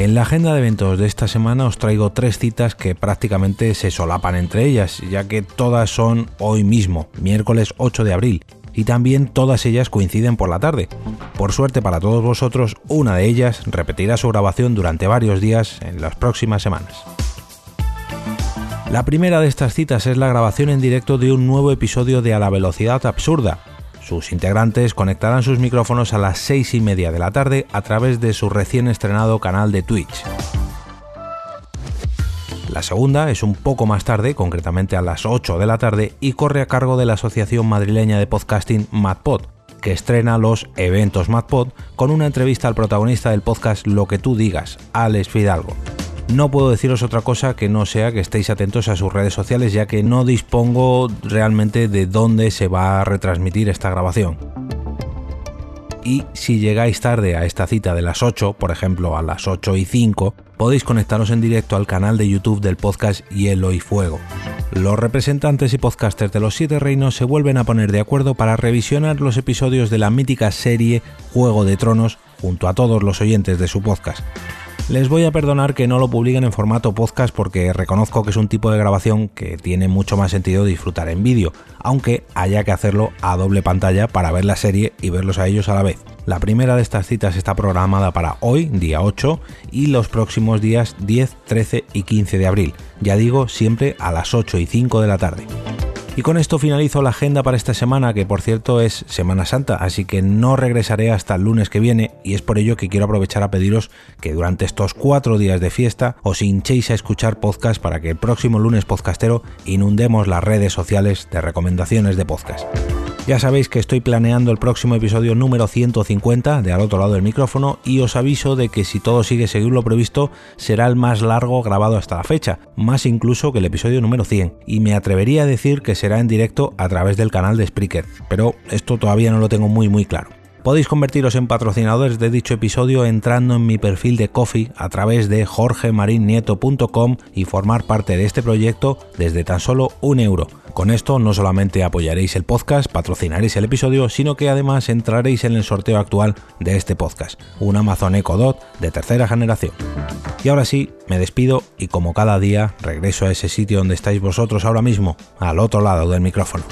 En la agenda de eventos de esta semana os traigo tres citas que prácticamente se solapan entre ellas, ya que todas son hoy mismo, miércoles 8 de abril, y también todas ellas coinciden por la tarde. Por suerte para todos vosotros, una de ellas repetirá su grabación durante varios días en las próximas semanas. La primera de estas citas es la grabación en directo de un nuevo episodio de A la Velocidad Absurda, sus integrantes conectarán sus micrófonos a las 6 y media de la tarde a través de su recién estrenado canal de Twitch. La segunda es un poco más tarde, concretamente a las 8 de la tarde, y corre a cargo de la Asociación Madrileña de Podcasting MadPod, que estrena los eventos MadPod con una entrevista al protagonista del podcast Lo que tú digas, Alex Fidalgo. No puedo deciros otra cosa que no sea que estéis atentos a sus redes sociales ya que no dispongo realmente de dónde se va a retransmitir esta grabación. Y si llegáis tarde a esta cita de las 8, por ejemplo a las 8 y 5, podéis conectaros en directo al canal de YouTube del podcast Hielo y Fuego. Los representantes y podcasters de los Siete Reinos se vuelven a poner de acuerdo para revisionar los episodios de la mítica serie Juego de Tronos junto a todos los oyentes de su podcast. Les voy a perdonar que no lo publiquen en formato podcast porque reconozco que es un tipo de grabación que tiene mucho más sentido disfrutar en vídeo, aunque haya que hacerlo a doble pantalla para ver la serie y verlos a ellos a la vez. La primera de estas citas está programada para hoy, día 8, y los próximos días 10, 13 y 15 de abril. Ya digo, siempre a las 8 y 5 de la tarde. Y con esto finalizo la agenda para esta semana, que por cierto es Semana Santa, así que no regresaré hasta el lunes que viene y es por ello que quiero aprovechar a pediros que durante estos cuatro días de fiesta os hinchéis a escuchar podcast para que el próximo lunes podcastero inundemos las redes sociales de recomendaciones de podcast. Ya sabéis que estoy planeando el próximo episodio número 150 de al otro lado del micrófono y os aviso de que si todo sigue según lo previsto será el más largo grabado hasta la fecha, más incluso que el episodio número 100, y me atrevería a decir que será en directo a través del canal de Spreaker, pero esto todavía no lo tengo muy muy claro. Podéis convertiros en patrocinadores de dicho episodio entrando en mi perfil de Coffee a través de jorgemarinieto.com y formar parte de este proyecto desde tan solo un euro. Con esto no solamente apoyaréis el podcast, patrocinaréis el episodio, sino que además entraréis en el sorteo actual de este podcast, un Amazon Echo Dot de tercera generación. Y ahora sí, me despido y como cada día regreso a ese sitio donde estáis vosotros ahora mismo, al otro lado del micrófono.